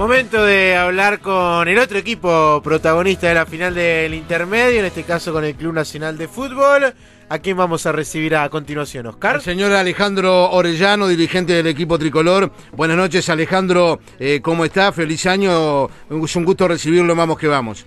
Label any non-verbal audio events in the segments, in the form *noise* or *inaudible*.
Momento de hablar con el otro equipo protagonista de la final del intermedio, en este caso con el Club Nacional de Fútbol. ¿A quién vamos a recibir a continuación, Oscar? El señor Alejandro Orellano, dirigente del equipo tricolor. Buenas noches, Alejandro. Eh, ¿Cómo está? Feliz año. Es un gusto recibirlo, vamos que vamos.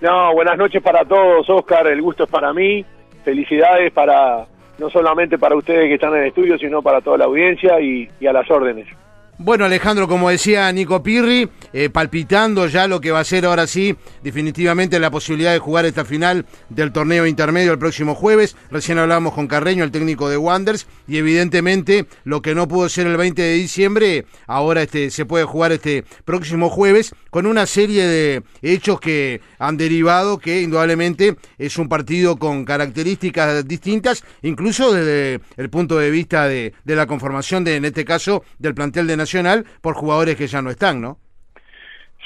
No, buenas noches para todos, Oscar. El gusto es para mí. Felicidades para no solamente para ustedes que están en el estudio, sino para toda la audiencia y, y a las órdenes. Bueno, Alejandro, como decía Nico Pirri, eh, palpitando ya lo que va a ser ahora sí, definitivamente la posibilidad de jugar esta final del torneo intermedio el próximo jueves. Recién hablábamos con Carreño, el técnico de Wanders, y evidentemente lo que no pudo ser el 20 de diciembre, ahora este, se puede jugar este próximo jueves con una serie de hechos que han derivado que indudablemente es un partido con características distintas, incluso desde el punto de vista de, de la conformación de, en este caso, del plantel de Nacional por jugadores que ya no están, ¿no?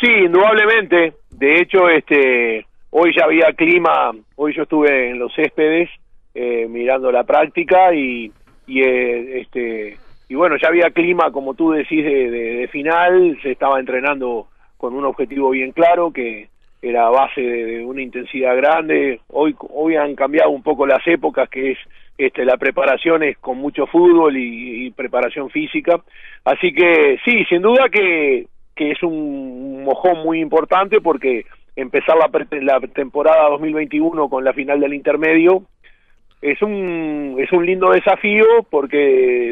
Sí, indudablemente. De hecho, este, hoy ya había clima. Hoy yo estuve en los céspedes eh, mirando la práctica y, y eh, este y bueno ya había clima como tú decís de, de, final. Se estaba entrenando con un objetivo bien claro que era base de, de una intensidad grande. Hoy hoy han cambiado un poco las épocas que es este, la preparación es con mucho fútbol y, y, preparación física. Así que sí, sin duda que, que es un mojón muy importante porque empezar la, la temporada 2021 con la final del intermedio es un, es un lindo desafío porque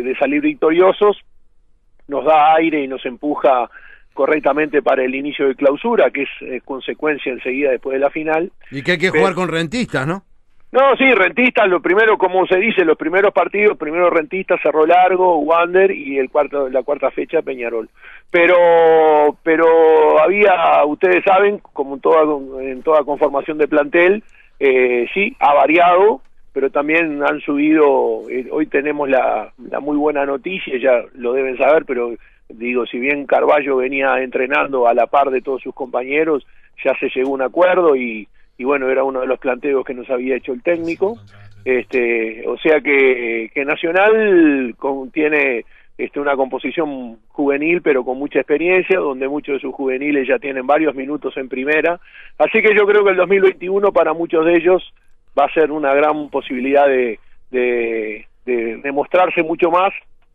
de salir victoriosos nos da aire y nos empuja correctamente para el inicio de clausura, que es consecuencia enseguida después de la final. Y que hay que jugar con rentistas, ¿no? No, sí, rentistas, lo primero, como se dice, los primeros partidos, primero rentistas, Cerro Largo, Wander y el cuarto, la cuarta fecha Peñarol. Pero, pero había, ustedes saben, como en toda, en toda conformación de plantel, eh, sí, ha variado, pero también han subido, eh, hoy tenemos la, la muy buena noticia, ya lo deben saber, pero digo, si bien Carballo venía entrenando a la par de todos sus compañeros, ya se llegó a un acuerdo y y bueno, era uno de los planteos que nos había hecho el técnico. Este, o sea que, que Nacional con, tiene este, una composición juvenil, pero con mucha experiencia, donde muchos de sus juveniles ya tienen varios minutos en primera. Así que yo creo que el 2021 para muchos de ellos va a ser una gran posibilidad de, de, de demostrarse mucho más.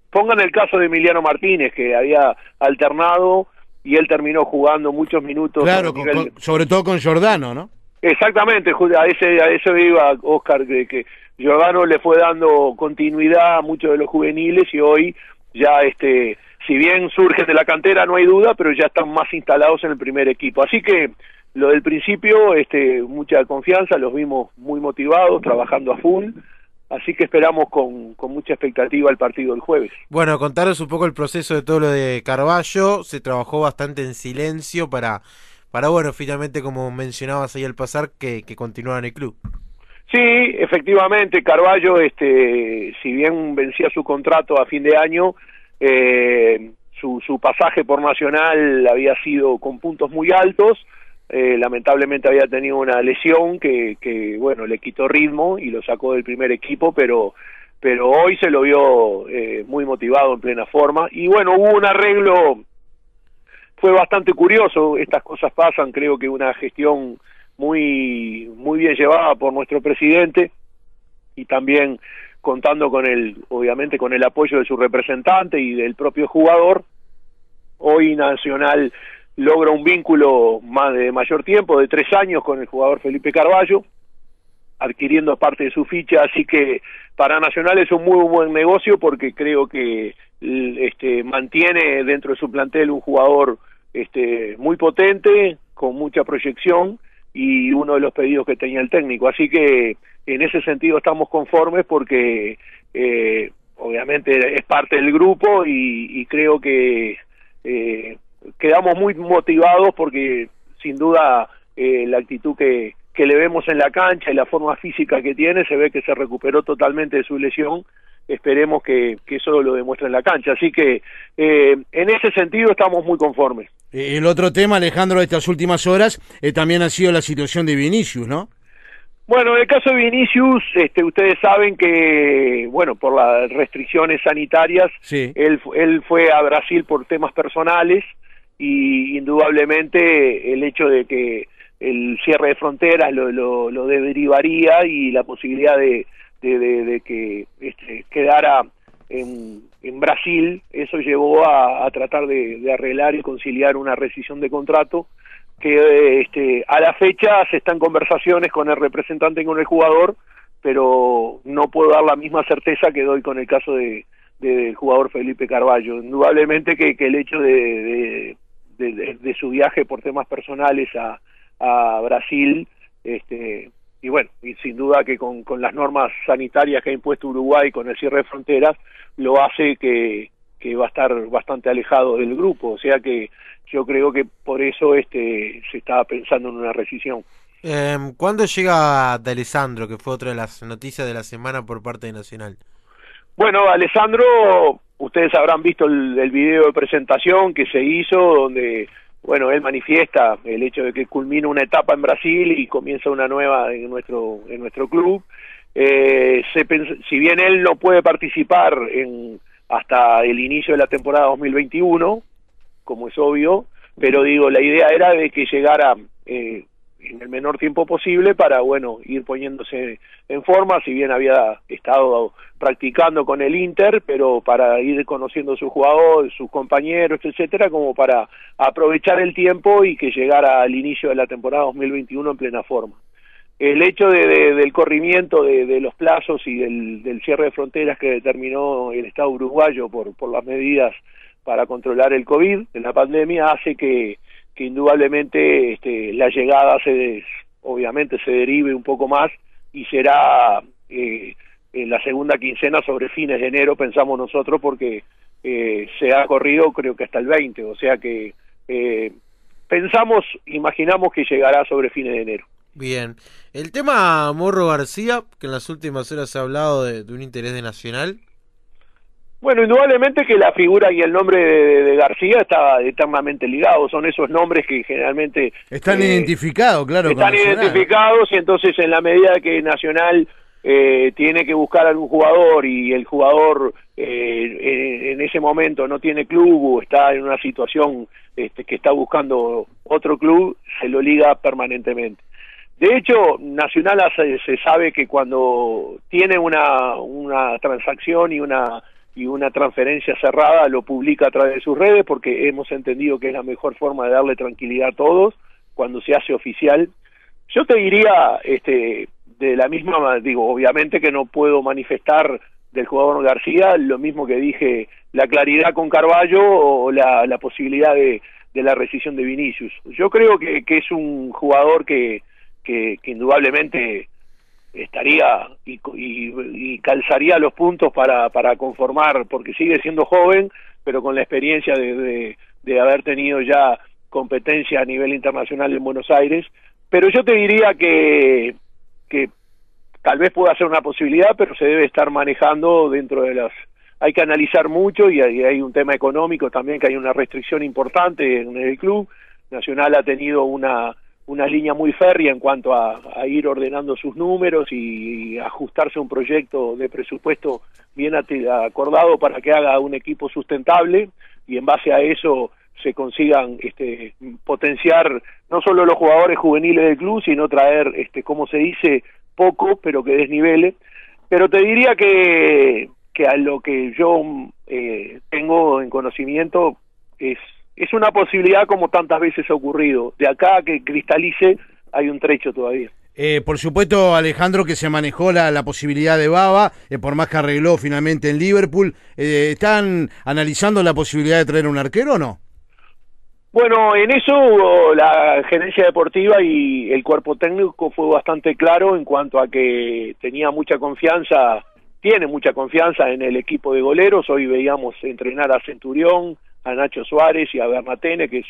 Pongan el caso de Emiliano Martínez, que había alternado y él terminó jugando muchos minutos. Claro, con, con, sobre todo con Giordano, ¿no? Exactamente, a ese a eso iba Oscar, que, que le fue dando continuidad a muchos de los juveniles y hoy ya este si bien surgen de la cantera no hay duda, pero ya están más instalados en el primer equipo. Así que lo del principio, este mucha confianza, los vimos muy motivados, trabajando a full. Así que esperamos con, con mucha expectativa el partido del jueves. Bueno, contaros un poco el proceso de todo lo de Carballo. Se trabajó bastante en silencio para para bueno, finalmente como mencionabas ahí al pasar, que, que en el club. Sí, efectivamente, Carballo, este, si bien vencía su contrato a fin de año, eh, su, su pasaje por Nacional había sido con puntos muy altos, eh, lamentablemente había tenido una lesión que, que, bueno, le quitó ritmo y lo sacó del primer equipo, pero pero hoy se lo vio eh, muy motivado en plena forma y bueno, hubo un arreglo fue bastante curioso, estas cosas pasan, creo que una gestión muy muy bien llevada por nuestro presidente y también contando con el obviamente con el apoyo de su representante y del propio jugador. Hoy Nacional logra un vínculo más de mayor tiempo de tres años con el jugador Felipe Carballo adquiriendo parte de su ficha así que para Nacional es un muy buen negocio porque creo que este mantiene dentro de su plantel un jugador este, muy potente, con mucha proyección y uno de los pedidos que tenía el técnico. Así que en ese sentido estamos conformes porque eh, obviamente es parte del grupo y, y creo que eh, quedamos muy motivados porque sin duda eh, la actitud que, que le vemos en la cancha y la forma física que tiene se ve que se recuperó totalmente de su lesión esperemos que, que eso lo demuestre en la cancha. Así que eh, en ese sentido estamos muy conformes. El otro tema, Alejandro, de estas últimas horas eh, también ha sido la situación de Vinicius, ¿no? Bueno, en el caso de Vinicius, este, ustedes saben que, bueno, por las restricciones sanitarias, sí. él, él fue a Brasil por temas personales y indudablemente el hecho de que el cierre de fronteras lo, lo, derivaría y la posibilidad de, de, de, que este, quedara en, en, Brasil, eso llevó a, tratar de, de, arreglar y conciliar una rescisión de contrato que este, a la fecha se están conversaciones con el representante y con el jugador, pero no puedo dar la misma certeza que doy con el caso de, del jugador Felipe Carballo. Indudablemente que, que el hecho de, de, de, su viaje por temas personales a, a Brasil, este, y bueno, y sin duda que con, con las normas sanitarias que ha impuesto Uruguay con el cierre de fronteras, lo hace que, que va a estar bastante alejado del grupo, o sea que yo creo que por eso este se estaba pensando en una rescisión. Eh, ¿Cuándo llega de Alessandro, que fue otra de las noticias de la semana por parte de Nacional? Bueno, Alessandro, ustedes habrán visto el, el video de presentación que se hizo, donde bueno, él manifiesta el hecho de que culmina una etapa en Brasil y comienza una nueva en nuestro, en nuestro club. Eh, se, si bien él no puede participar en, hasta el inicio de la temporada 2021, como es obvio, pero digo, la idea era de que llegara eh, en el menor tiempo posible para, bueno, ir poniéndose en forma, si bien había estado practicando con el Inter, pero para ir conociendo a su jugador, sus compañeros, etcétera, como para aprovechar el tiempo y que llegara al inicio de la temporada 2021 en plena forma. El hecho de, de, del corrimiento de, los plazos y del, del, cierre de fronteras que determinó el Estado uruguayo por, por las medidas para controlar el COVID, de la pandemia, hace que, que indudablemente este, la llegada se obviamente se derive un poco más y será eh, en la segunda quincena sobre fines de enero pensamos nosotros porque eh, se ha corrido creo que hasta el 20 o sea que eh, pensamos imaginamos que llegará sobre fines de enero. Bien. El tema Morro García que en las últimas horas se ha hablado de, de un interés de Nacional bueno, indudablemente que la figura y el nombre de, de García está eternamente ligado, son esos nombres que generalmente... Están eh, identificados, claro. Están identificados y entonces en la medida que Nacional eh, tiene que buscar algún jugador y el jugador eh, en ese momento no tiene club o está en una situación este, que está buscando otro club, se lo liga permanentemente. De hecho, Nacional se, se sabe que cuando tiene una, una transacción y una y una transferencia cerrada lo publica a través de sus redes porque hemos entendido que es la mejor forma de darle tranquilidad a todos cuando se hace oficial. Yo te diría, este, de la misma, digo, obviamente que no puedo manifestar del jugador García lo mismo que dije, la claridad con Carballo o la, la posibilidad de, de la rescisión de Vinicius. Yo creo que, que es un jugador que, que, que indudablemente estaría y, y, y, calzaría los puntos para, para conformar, porque sigue siendo joven, pero con la experiencia de, de, haber tenido ya competencia a nivel internacional en Buenos Aires. Pero yo te diría que, que tal vez pueda ser una posibilidad, pero se debe estar manejando dentro de las... Hay que analizar mucho y hay un tema económico también, que hay una restricción importante en el club. Nacional ha tenido una una línea muy férrea en cuanto a, a ir ordenando sus números y, ajustarse a un proyecto de presupuesto bien acordado para que haga un equipo sustentable y en base a eso se consigan este, potenciar no solo los jugadores juveniles del club, sino traer, este, como se dice, poco, pero que desnivele. Pero te diría que, que a lo que yo eh, tengo en conocimiento es es una posibilidad como tantas veces ha ocurrido. De acá a que cristalice hay un trecho todavía. Eh, por supuesto, Alejandro, que se manejó la, la posibilidad de Baba, eh, por más que arregló finalmente en Liverpool. Eh, ¿Están analizando la posibilidad de traer un arquero o no? Bueno, en eso la gerencia deportiva y el cuerpo técnico fue bastante claro en cuanto a que tenía mucha confianza, tiene mucha confianza en el equipo de goleros. Hoy veíamos entrenar a Centurión, a Nacho Suárez y a Bernatene, que es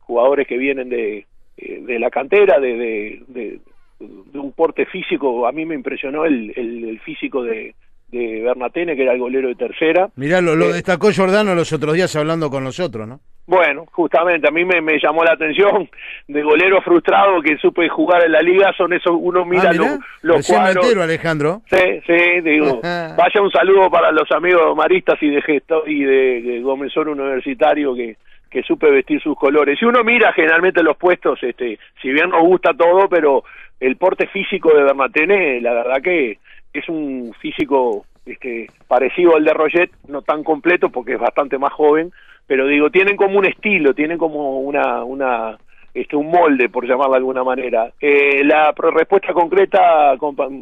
jugadores que vienen de, eh, de la cantera, de, de, de, un porte físico. A mí me impresionó el, el, el físico de, de Bernatene, que era el golero de tercera. Mirá, lo, lo eh, destacó Giordano los otros días hablando con nosotros, ¿no? Bueno, justamente, a mí me, me llamó la atención de golero frustrado que supe jugar en la liga, son esos, uno mira ah, los, los cuadros. Entero, Alejandro. Sí, sí, digo, *laughs* vaya un saludo para los amigos maristas y de gesto y de, de Gómez Universitario que, que supe vestir sus colores. Y uno mira generalmente los puestos, este, si bien nos gusta todo, pero el porte físico de Bernatene, la verdad que es un físico este, parecido al de Roget, no tan completo porque es bastante más joven, pero digo, tienen como un estilo, tienen como una, una este, un molde, por llamarlo de alguna manera. Eh, la respuesta concreta,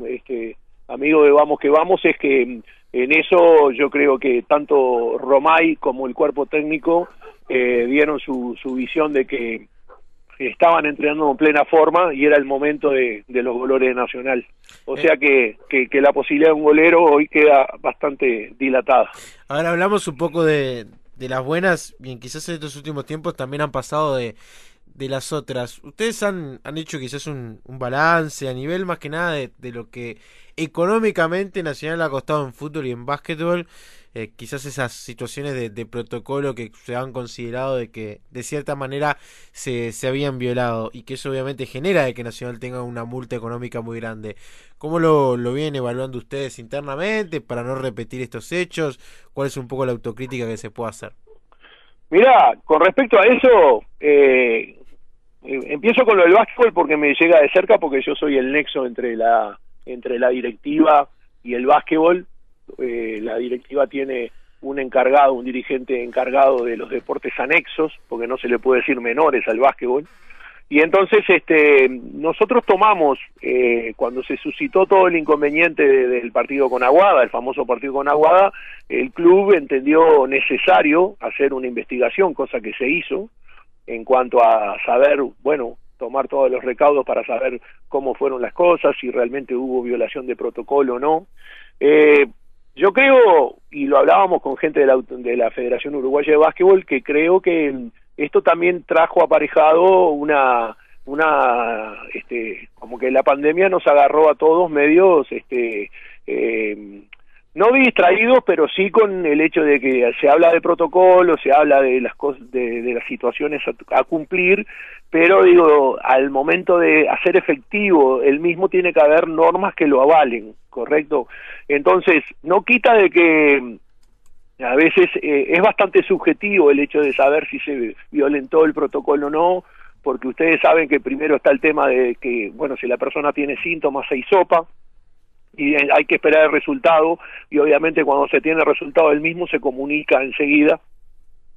este, amigo de Vamos que Vamos, es que en eso yo creo que tanto Romay como el cuerpo técnico eh, dieron su, su visión de que estaban entrenando en plena forma y era el momento de, los golores de Nacional. O sea que, que, la posibilidad de un golero hoy queda bastante dilatada. Ahora hablamos un poco de, de las buenas, bien, quizás en estos últimos tiempos también han pasado de, de las otras. Ustedes han, han hecho quizás un, un balance a nivel más que nada de, de lo que económicamente Nacional ha costado en fútbol y en básquetbol. Eh, quizás esas situaciones de, protocolo que se han considerado de que de cierta manera se, se habían violado y que eso obviamente genera de que Nacional tenga una multa económica muy grande. ¿Cómo lo, lo vienen evaluando ustedes internamente para no repetir estos hechos? ¿Cuál es un poco la autocrítica que se puede hacer? Mira, con respecto a eso, eh, eh, empiezo con lo del básquetbol porque me llega de cerca porque yo soy el nexo entre la entre la directiva y el básquetbol eh, la directiva tiene un encargado, un dirigente encargado de los deportes anexos, porque no se le puede decir menores al básquetbol. Y entonces este, nosotros tomamos, eh, cuando se suscitó todo el inconveniente del partido con Aguada, el famoso partido con Aguada, el club entendió necesario hacer una investigación, cosa que se hizo, en cuanto a saber, bueno, tomar todos los recaudos para saber cómo fueron las cosas, si realmente hubo violación de protocolo o no. Eh, yo creo, y lo hablábamos con gente de la, de la Federación Uruguaya de Básquetbol, que creo que esto también trajo aparejado una una este como que la pandemia nos agarró a todos medios este eh, no distraídos pero sí con el hecho de que se habla de protocolo se habla de las cosas de, las situaciones a, cumplir pero digo al momento de hacer efectivo el mismo tiene que haber normas que lo avalen correcto entonces, no quita de que a veces eh, es bastante subjetivo el hecho de saber si se violentó el protocolo o no, porque ustedes saben que primero está el tema de que, bueno, si la persona tiene síntomas se hisopa y hay que esperar el resultado y obviamente cuando se tiene el resultado del mismo se comunica enseguida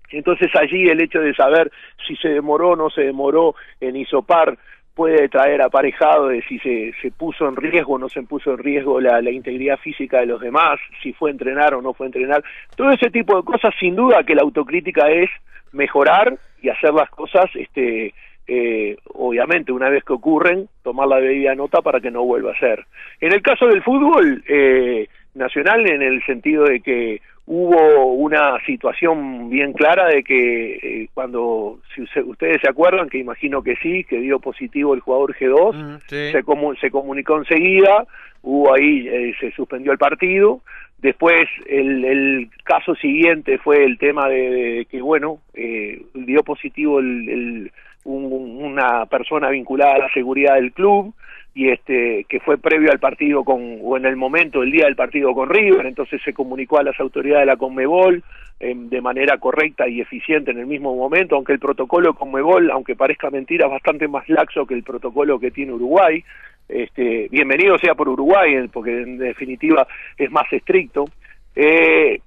entonces allí el hecho de saber si se demoró o no se demoró en hisopar puede traer aparejado de si se, se puso en riesgo o no se puso en riesgo la, la, integridad física de los demás, si fue entrenar o no fue entrenar. Todo ese tipo de cosas, sin duda que la autocrítica es mejorar y hacer las cosas, este, eh, obviamente, una vez que ocurren, tomar la debida nota para que no vuelva a ser. En el caso del fútbol eh, nacional, en el sentido de que hubo una situación bien clara de que eh, cuando, si ustedes se acuerdan, que imagino que sí, que dio positivo el jugador G2, mm, se, se comunicó enseguida, hubo ahí, eh, se suspendió el partido, después el, el caso siguiente fue el tema de, que, bueno, eh, dio positivo el, una persona vinculada a la seguridad del club, y este que fue previo al partido con o en el momento el día del partido con River entonces se comunicó a las autoridades de la Conmebol eh, de manera correcta y eficiente en el mismo momento aunque el protocolo Conmebol aunque parezca mentira es bastante más laxo que el protocolo que tiene Uruguay. Este bienvenido sea por Uruguay eh, porque en definitiva es más estricto. Eh,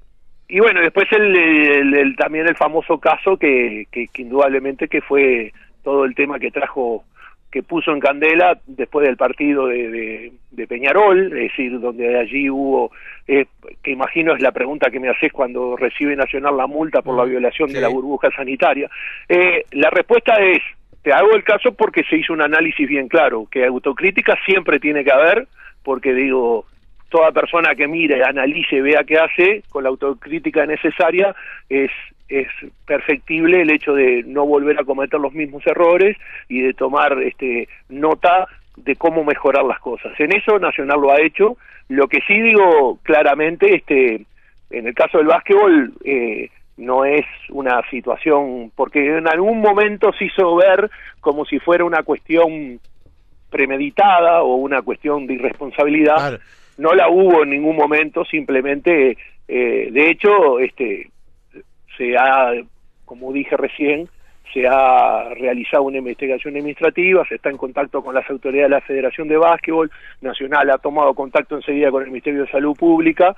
y bueno después el, también el famoso caso que, que indudablemente que fue todo el tema que trajo que puso en candela después del partido de, de, Peñarol, es decir, donde allí hubo, eh, que imagino es la pregunta que me haces cuando recibe Nacional la multa por la mm, violación de la burbuja sanitaria. Eh, la respuesta es, te hago el caso porque se hizo un análisis bien claro, que autocrítica siempre tiene que haber, porque digo, toda persona que mire, analice, vea qué hace, con la autocrítica necesaria, es es perfectible el hecho de no volver a cometer los mismos errores y de tomar este nota de cómo mejorar las cosas. En eso Nacional lo ha hecho. Lo que sí digo claramente, este, en el caso del básquetbol, eh, no es una situación, porque en algún momento se hizo ver como si fuera una cuestión premeditada o una cuestión de irresponsabilidad. No la hubo en ningún momento, simplemente, eh, de hecho, este, se ha como dije recién, se ha realizado una investigación administrativa, se está en contacto con las autoridades de la Federación de Básquetbol, Nacional ha tomado contacto enseguida con el Ministerio de Salud Pública,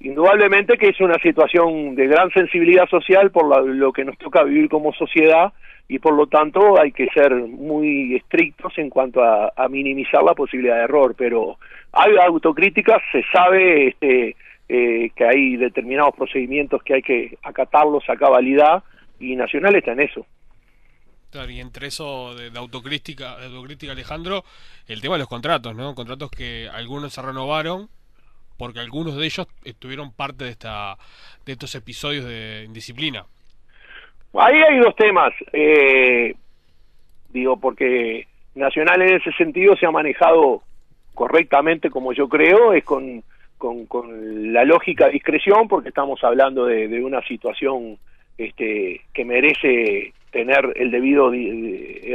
indudablemente que es una situación de gran sensibilidad social por lo que nos toca vivir como sociedad y por lo tanto hay que ser muy estrictos en cuanto a, minimizar la posibilidad de error, pero hay autocríticas, se sabe este, eh, que hay determinados procedimientos que hay que acatarlos a cabalidad y Nacional está en eso. Claro, y entre eso de, autocrítica, de autocrítica, Alejandro, el tema de los contratos, ¿no? Contratos que algunos se renovaron porque algunos de ellos estuvieron parte de esta de estos episodios de indisciplina. Ahí hay dos temas, eh, digo, porque Nacional en ese sentido se ha manejado correctamente, como yo creo, es con, con, con la lógica discreción, porque estamos hablando de, de una situación este, que merece tener el debido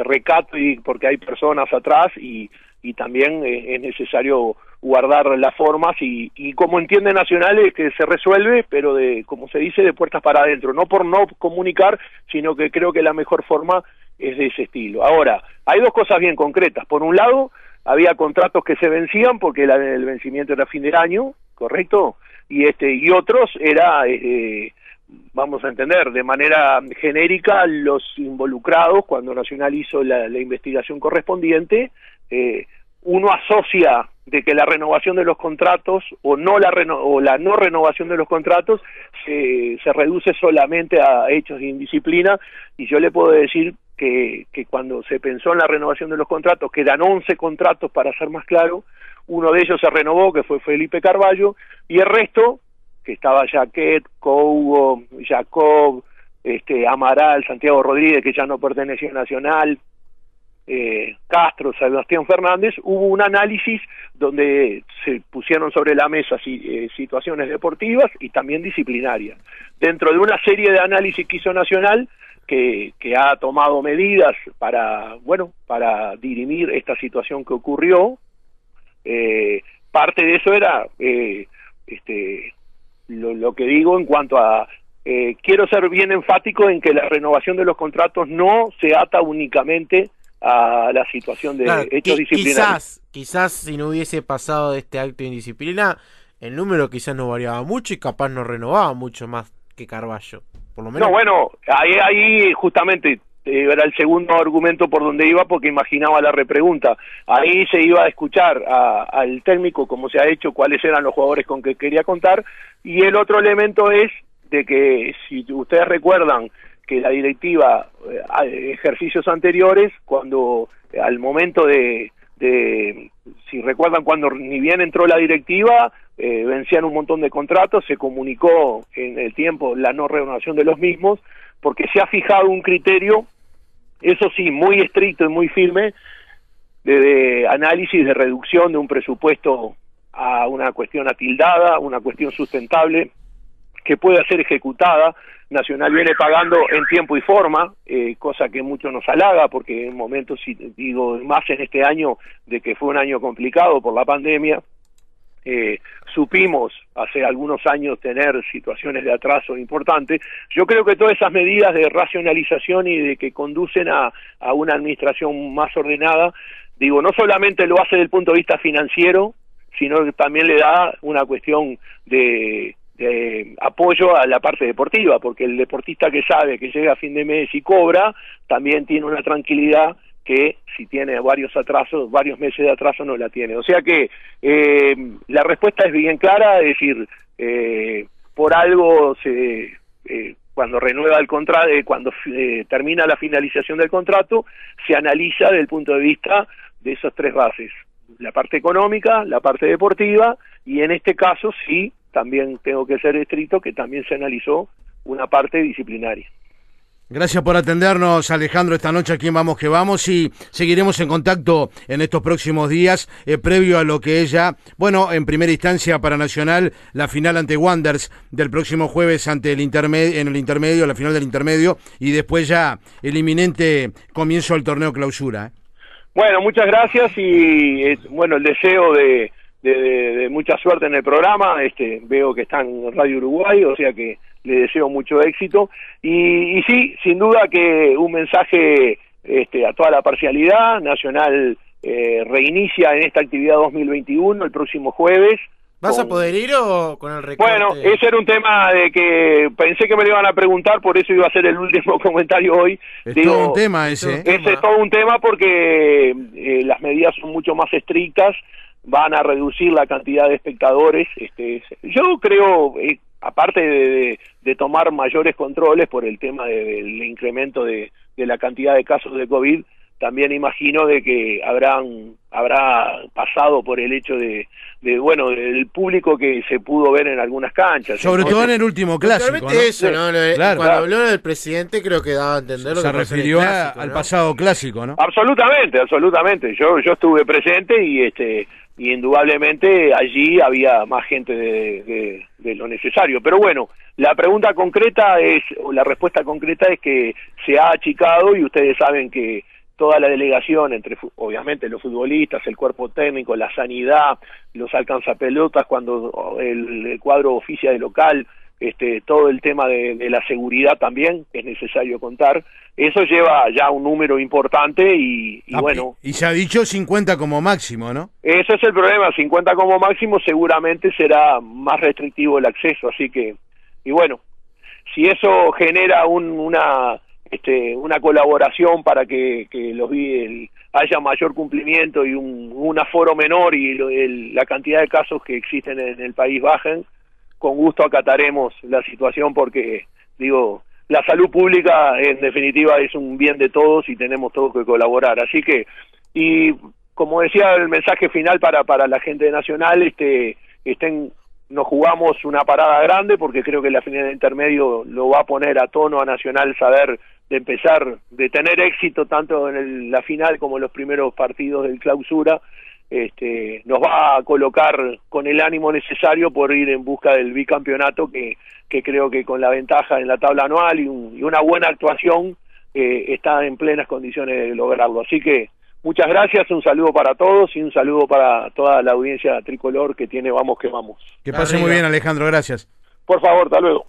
recato y porque hay personas atrás y, y también eh, es necesario guardar las formas y, y como entiende Nacional es que se resuelve, pero de, como se dice, de puertas para adentro, no por no comunicar, sino que creo que la mejor forma es de ese estilo. Ahora, hay dos cosas bien concretas. Por un lado, había contratos que se vencían porque el vencimiento era fin de año, ¿correcto? Y este y otros era eh, vamos a entender, de manera genérica los involucrados, cuando Nacional hizo la, investigación correspondiente, eh, uno asocia de que la renovación de los contratos o no la o la no renovación de los contratos se, se reduce solamente a hechos de indisciplina y yo le puedo decir que, cuando se pensó en la renovación de los contratos, que eran 11 contratos para ser más claro, uno de ellos se renovó, que fue Felipe Carballo, y el resto que estaba Jaquet, Cougo, Jacob, este, Amaral, Santiago Rodríguez, que ya no pertenecía a Nacional, eh, Castro, Sebastián Fernández, hubo un análisis donde se pusieron sobre la mesa eh, situaciones deportivas y también disciplinarias. Dentro de una serie de análisis que hizo Nacional, que, que ha tomado medidas para, bueno, para dirimir esta situación que ocurrió, eh, parte de eso era eh, este, lo, que digo en cuanto a eh, quiero ser bien enfático en que la renovación de los contratos no se ata únicamente a la situación de hechos disciplinarios. Quizás, quizás si no hubiese pasado de este acto de indisciplina, el número quizás no variaba mucho y capaz no renovaba mucho más que Carballo. Por lo menos. No, bueno, ahí, ahí justamente eh, era el segundo argumento por donde iba porque imaginaba la repregunta. Ahí se iba a escuchar al técnico como se ha hecho, cuáles eran los jugadores con que quería contar y el otro elemento es de que si ustedes recuerdan que la directiva eh, ejercicios anteriores cuando al momento de, de si recuerdan cuando ni bien entró la directiva eh, vencían un montón de contratos se comunicó en el tiempo la no renovación de los mismos porque se ha fijado un criterio eso sí, muy estricto y muy firme, de, análisis de reducción de un presupuesto a una cuestión atildada, una cuestión sustentable, que pueda ser ejecutada. Nacional viene pagando en tiempo y forma, eh, cosa que mucho nos halaga, porque en momentos, digo, más en este año, de que fue un año complicado por la pandemia, eh, supimos hace algunos años tener situaciones de atraso importantes. Yo creo que todas esas medidas de racionalización y de que conducen a, a una administración más ordenada, digo, no solamente lo hace desde el punto de vista financiero, sino que también le da una cuestión de, de apoyo a la parte deportiva, porque el deportista que sabe que llega a fin de mes y cobra, también tiene una tranquilidad que si tiene varios atrasos, varios meses de atraso no la tiene. O sea que eh, la respuesta es bien clara, es decir, eh, por algo se eh, cuando renueva el contrato, cuando termina la finalización del contrato, se analiza desde el punto de vista de esas tres bases, la parte económica, la parte deportiva y en este caso sí, también tengo que ser estricto que también se analizó una parte disciplinaria. Gracias por atendernos, Alejandro, esta noche aquí en Vamos que Vamos y seguiremos en contacto en estos próximos días, eh, previo a lo que es ya, bueno, en primera instancia para Nacional, la final ante Wanders del próximo jueves ante el intermedio, en el intermedio, la final del intermedio, y después ya el inminente comienzo del torneo clausura. ¿eh? Bueno, muchas gracias y bueno, el deseo de, de, mucha suerte en el programa, este, veo que están en Radio Uruguay, o sea que le deseo mucho éxito. Y, y sí, sin duda que un mensaje este, a toda la parcialidad, Nacional eh, reinicia en esta actividad 2021 el próximo jueves. ¿Vas a poder ir o con el recorte? Bueno, ese era un tema de que pensé que me lo iban a preguntar, por eso iba a ser el último *laughs* comentario hoy. Es Digo, todo un tema ese. ¿eh? ese es todo un tema porque eh, las medidas son mucho más estrictas, van a reducir la cantidad de espectadores. Este, yo creo, eh, aparte de, de- de tomar mayores controles por el tema de- del incremento de, de la cantidad de casos de COVID, también imagino de que habrán habrá pasado por el hecho de, de bueno del público que se pudo ver en algunas canchas Sobre todo en el último clásico. ¿no? eso, Claro. Cuando Claro. habló del presidente creo que daba a entender lo Se que refirió a- clásico, al pasado clásico, ¿no? Absolutamente, absolutamente. Yo yo estuve presente y este y indudablemente allí había más gente de, de- lo necesario. Pero bueno, la pregunta concreta es o la respuesta concreta es que se ha achicado y ustedes saben que toda la delegación entre obviamente los futbolistas, el cuerpo técnico, la sanidad, los alcanzapelotas cuando el, el cuadro oficia de local este, todo el tema de, de la seguridad también es necesario contar. Eso lleva ya un número importante y, y Ah, bueno, Y se ha dicho 50 como máximo, ¿no? ese es el problema. 50 como máximo seguramente será más restrictivo el acceso. Así que, y bueno, si eso genera un, una este, una colaboración para que, que los el- haya mayor cumplimiento y un, un aforo menor y lo- el- la cantidad de casos que existen en el país bajen, con gusto acataremos la situación porque, digo, la salud pública en definitiva es un bien de todos y tenemos todos que colaborar. Así que, y como decía el mensaje final para, para la gente de Nacional, este, estén, nos jugamos una parada grande porque creo que la final de intermedio lo va a poner a tono a Nacional saber de empezar, de tener éxito tanto en el- la final como en los primeros partidos del clausura este, nos va a colocar con el ánimo necesario por ir en busca del bicampeonato que, que creo que con la ventaja en la tabla anual y, un- y una buena actuación eh, está en plenas condiciones de lograrlo. Así que muchas gracias, un saludo para todos y un saludo para toda la audiencia tricolor que tiene Vamos que Vamos. Que pase Arriba. muy bien, Alejandro, gracias. Por favor, hasta luego.